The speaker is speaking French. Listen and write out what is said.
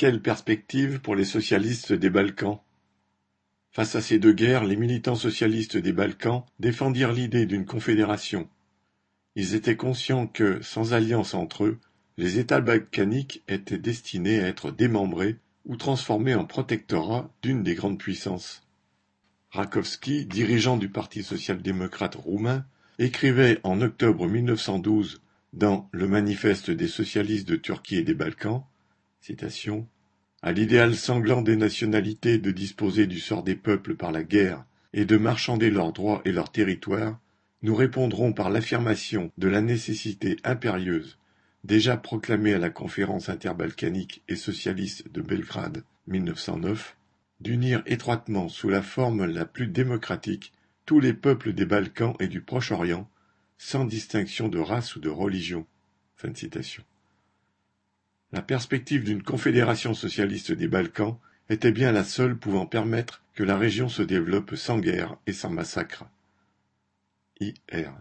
Quelle perspective pour les socialistes des Balkans? Face à ces deux guerres, les militants socialistes des Balkans défendirent l'idée d'une confédération. Ils étaient conscients que, sans alliance entre eux, les États balkaniques étaient destinés à être démembrés ou transformés en protectorat d'une des grandes puissances. Rakowski, dirigeant du Parti social-démocrate roumain, écrivait en octobre 1912 dans Le manifeste des socialistes de Turquie et des Balkans À l'idéal sanglant des nationalités de disposer du sort des peuples par la guerre et de marchander leurs droits et leurs territoires, nous répondrons par l'affirmation de la nécessité impérieuse, déjà proclamée à la conférence interbalkanique et socialiste de Belgrade 1909, d'unir étroitement sous la forme la plus démocratique tous les peuples des Balkans et du Proche-Orient, sans distinction de race ou de religion. La perspective d'une confédération socialiste des Balkans était bien la seule pouvant permettre que la région se développe sans guerre et sans massacre. I.R.